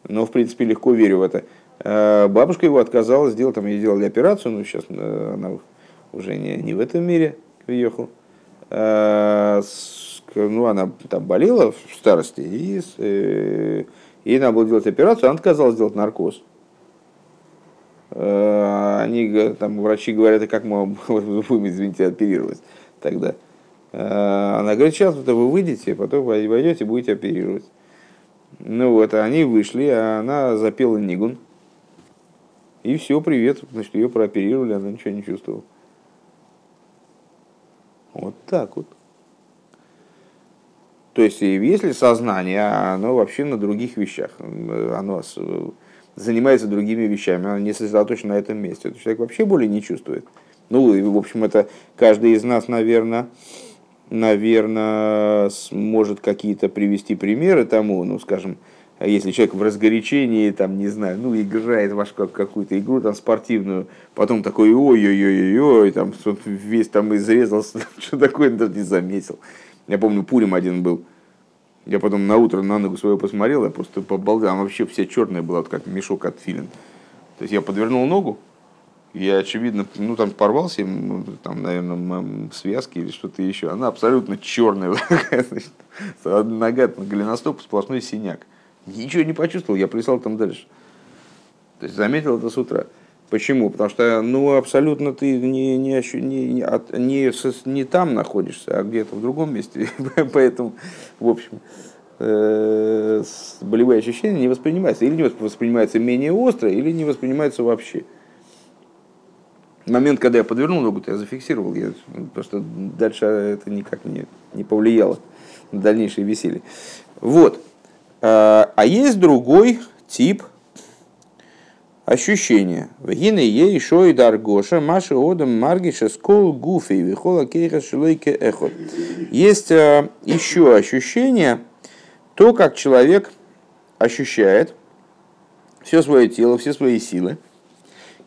но в принципе легко верю в это. Бабушка его отказалась сделать, там ей сделали операцию, но сейчас она уже не, не в этом мире приехала. Ну, она там болела в старости, и ей надо было делать операцию, она отказалась сделать наркоз. Э, они, там, врачи говорят, а как мы будем, извините, оперировать тогда? Э, она говорит, сейчас вы выйдете, потом войдете, будете оперировать. Ну вот, они вышли, а она запела Нигун. И все, привет, значит, ее прооперировали, она ничего не чувствовала. Вот так вот. То есть, если сознание, оно вообще на других вещах, оно занимается другими вещами, она не сосредоточена на этом месте. Этот человек вообще боли не чувствует. Ну, в общем, это каждый из нас, наверное, наверное, сможет какие-то привести примеры тому, ну, скажем, если человек в разгорячении, там, не знаю, ну, играет ваш какую-то игру там спортивную, потом такой ой-ой-ой-ой, там, весь там изрезался, что такое, даже не заметил. Я помню, Пурим один был, я потом на утро на ногу свою посмотрел, я просто побалдел, она вообще вся черная была, вот как мешок от филин. То есть я подвернул ногу, я, очевидно, ну там порвался, там, наверное, связки или что-то еще. Она абсолютно черная, Нога, голеностоп, сплошной синяк. Ничего не почувствовал, я прислал там дальше. То есть заметил это с утра. Почему? Потому что ну, абсолютно ты не, не, не, не, не, не там находишься, а где-то в другом месте. Поэтому, в общем, э, болевые ощущения не воспринимаются. Или не воспринимаются менее остро, или не воспринимаются вообще. Момент, когда я подвернул ногу, я зафиксировал. Я, просто дальше это никак не, не повлияло на дальнейшее веселье. Вот. А, а есть другой тип ощущения. Вегины ей шой даргоша, маши одам маргиша скол гуфи, вихола кейха шилойке эхот. Есть а, еще ощущение, то, как человек ощущает все свое тело, все свои силы,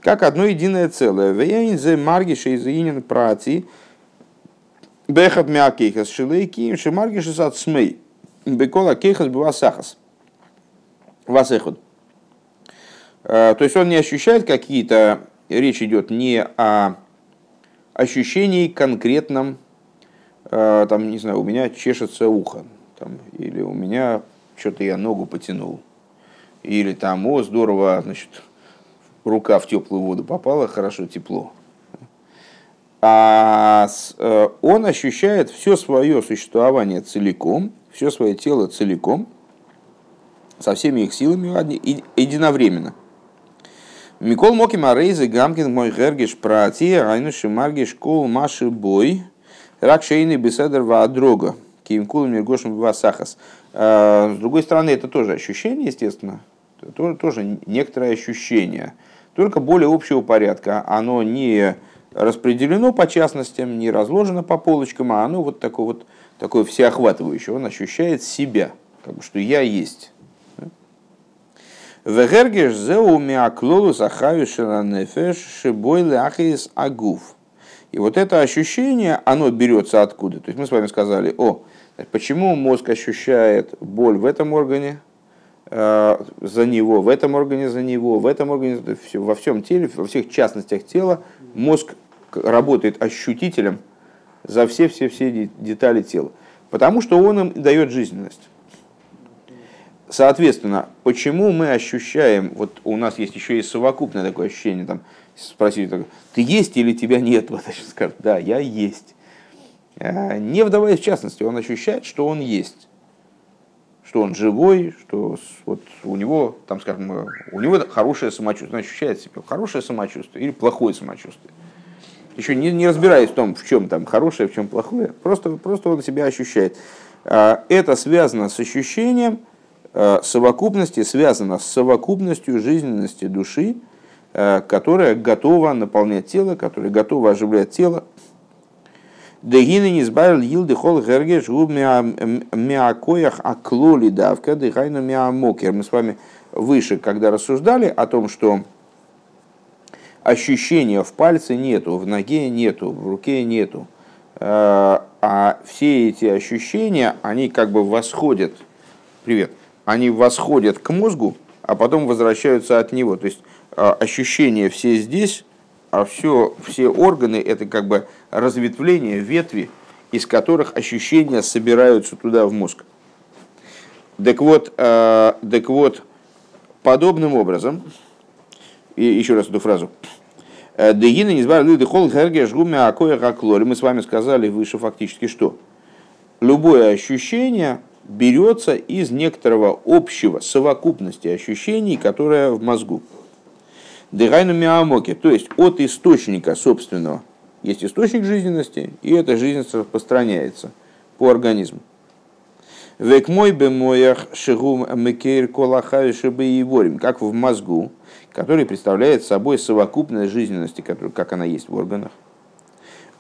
как одно единое целое. Вейнзе маргиша из инин прати, бехат мякейхас шилейки, шимаргишас от смей. Бекола кейхас была сахас. Васехот. Э, то есть он не ощущает какие-то, речь идет не о ощущении конкретном, э, там, не знаю, у меня чешется ухо, там, или у меня что-то я ногу потянул, или там, о, здорово, значит, рука в теплую воду попала, хорошо, тепло. А э, он ощущает все свое существование целиком, все свое тело целиком, со всеми их силами единовременно – Микол Моки Марейзы Гамкин мой гергиш прати, айнуши маргиш кол маши бой, рак шейный беседер ваадрога, кимкул миргошим васахас. С другой стороны, это тоже ощущение, естественно, тоже, тоже некоторое ощущение, только более общего порядка. Оно не распределено по частностям, не разложено по полочкам, а оно вот такое вот такое всеохватывающее. Он ощущает себя, как бы, что я есть. Вегергеш зеу миаклолус ахавишена нефеш шибойле ахис агуф. И вот это ощущение, оно берется откуда? То есть мы с вами сказали, о, почему мозг ощущает боль в этом органе, за него, в этом органе за него, в этом органе, во всем теле, во всех частностях тела мозг работает ощутителем за все-все-все детали тела. Потому что он им дает жизненность. Соответственно, почему мы ощущаем, вот у нас есть еще и совокупное такое ощущение, там, спросили, ты есть или тебя нет? Вот сейчас скажет, да, я есть. А, не вдаваясь в частности, он ощущает, что он есть. Что он живой, что вот у него, там, скажем, у него хорошее самочувствие, он ощущает себя хорошее самочувствие или плохое самочувствие. Еще не, не разбираясь в том, в чем там хорошее, в чем плохое, просто, просто он себя ощущает. А, это связано с ощущением, Э, совокупности связана с совокупностью жизненности души, э, которая готова наполнять тело, которая готова оживлять тело. Дегины не избавил Йилды хол гергеш губ миакоях аклоли давка дыхайну миамокер. Мы с вами выше, когда рассуждали о том, что ощущения в пальце нету, в ноге нету, в руке нету. Э, а все эти ощущения, они как бы восходят. Привет они восходят к мозгу, а потом возвращаются от него. То есть а, ощущения все здесь, а все, все органы это как бы разветвление, ветви, из которых ощущения собираются туда в мозг. Так вот, э, так вот подобным образом, и еще раз эту фразу, «Э, Дегина не избавили дыхол хергеш гумя акоя Мы с вами сказали выше фактически что? Любое ощущение берется из некоторого общего совокупности ощущений, которая в мозгу. Дыхайну миамоки, то есть от источника собственного. Есть источник жизненности, и эта жизненность распространяется по организму. Век мой бы моях шигум мекейр колахаю шибы и ворим, как в мозгу, который представляет собой совокупность жизненности, как она есть в органах.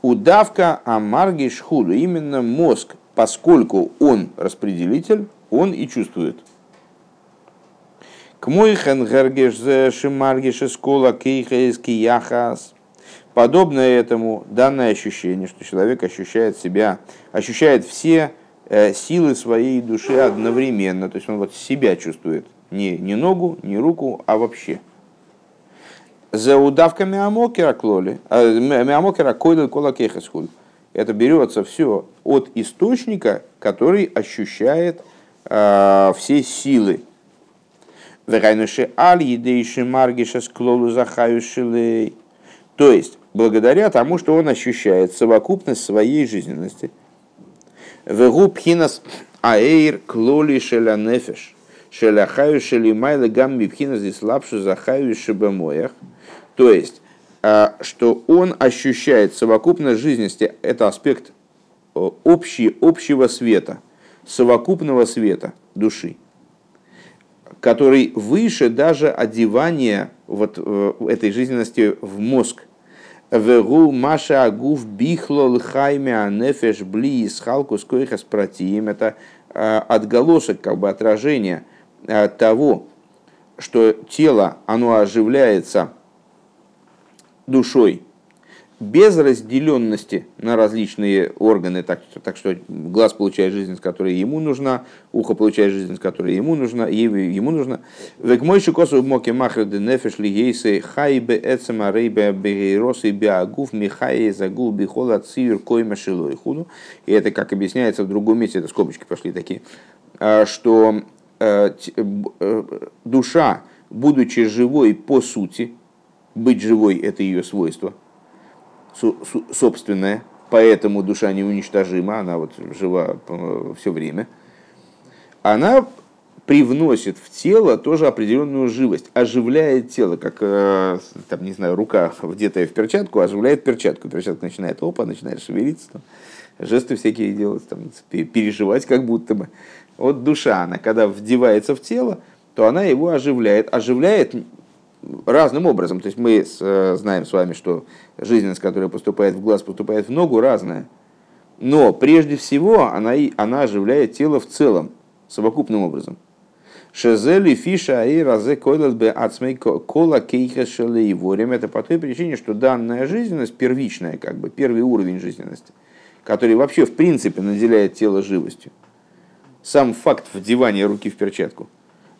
Удавка амарги шхуду, именно мозг поскольку он распределитель, он и чувствует. К мой хенгергеш шимаргеш скола кейхейски яхас. Подобно этому данное ощущение, что человек ощущает себя, ощущает все э, силы своей души одновременно. То есть он вот себя чувствует. Не, не ногу, не руку, а вообще. За удавками амокера клоли, а, миамокера койдал кола это берется все от источника, который ощущает э, все силы. Вегайнуши аль едейши маргиша склолу захаюшилей. То есть, благодаря тому, что он ощущает совокупность своей жизненности. Вегу пхинас аэйр клоли шеля нефеш. Шеля хаю шели майла гамми пхинас здесь лапшу захаю. То есть, а, что он ощущает совокупность жизненности, это аспект общий, общего света, совокупного света души, который выше даже одевания вот э, этой жизненности в мозг. Вегу маша агув бихлол хайме анефеш бли исхалку скойхас протиим. Это э, отголосок, как бы отражение того, что тело, оно оживляется – душой, без разделенности на различные органы, так, так что глаз получает жизнь, которая ему нужна, ухо получает жизнь, которая ему нужна, ему нужна. Век мой шикосу моки махр де нефеш ли ейсы хай бе эцема рейбе бегейрос и биагуф михай загул бихола цивер койма шилой худу. И это, как объясняется в другом месте, это скобочки пошли такие, а, что э, э, душа, будучи живой по сути, быть живой – это ее свойство собственное, поэтому душа неуничтожима, она вот жива все время. Она привносит в тело тоже определенную живость, оживляет тело, как, э, там, не знаю, рука, вдетая в перчатку, оживляет перчатку. Перчатка начинает опа, начинает шевелиться, там, жесты всякие делать, там, переживать как будто бы. Вот душа, она когда вдевается в тело, то она его оживляет. Оживляет разным образом. То есть мы э, знаем с вами, что жизненность, которая поступает в глаз, поступает в ногу, разная. Но прежде всего она, она оживляет тело в целом, совокупным образом. Шезели фиша и разе бе ацмей кола кейха шелейворим. Это по той причине, что данная жизненность первичная, как бы первый уровень жизненности, который вообще в принципе наделяет тело живостью. Сам факт вдевания руки в перчатку –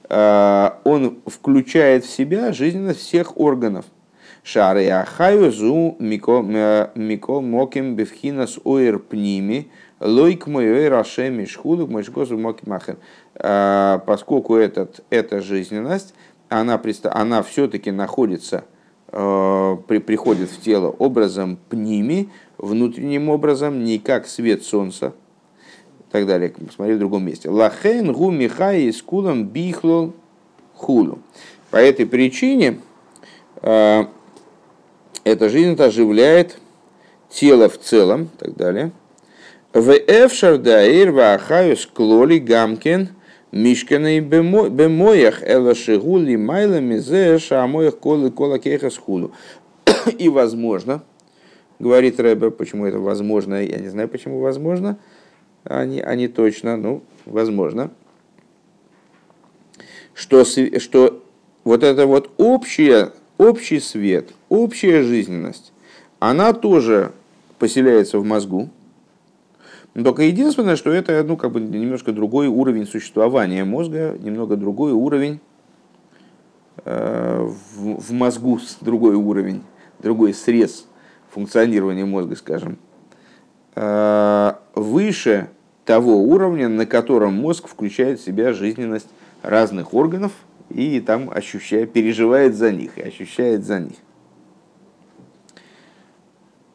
он включает в себя жизненность всех органов. Шары ахаю зу мико моким бифхинас оир пними лойк мой раше мишхулук мышгозу мокимахер. Э, поскольку этот, эта жизненность, она, она все-таки находится, э, при, приходит в тело образом пними, внутренним образом, не как свет солнца, так далее. Посмотри в другом месте. Лахен гу михай с кулом бихло хулу. По этой причине э, эта жизнь оживляет тело в целом, так далее. В эфшар даир вахаю склоли гамкин мишканой бемоях элашигули майла мизе шамоях колы кола кеха схулу. И возможно, говорит Рэбе, почему это возможно, я не знаю, почему возможно, они, они точно, ну, возможно, что, что вот это вот общее, общий свет, общая жизненность, она тоже поселяется в мозгу, только единственное, что это ну, как бы немножко другой уровень существования мозга, немного другой уровень э, в, в мозгу, другой уровень, другой срез функционирования мозга, скажем. Э, выше того уровня, на котором мозг включает в себя жизненность разных органов и там ощущает, переживает за них и ощущает за них.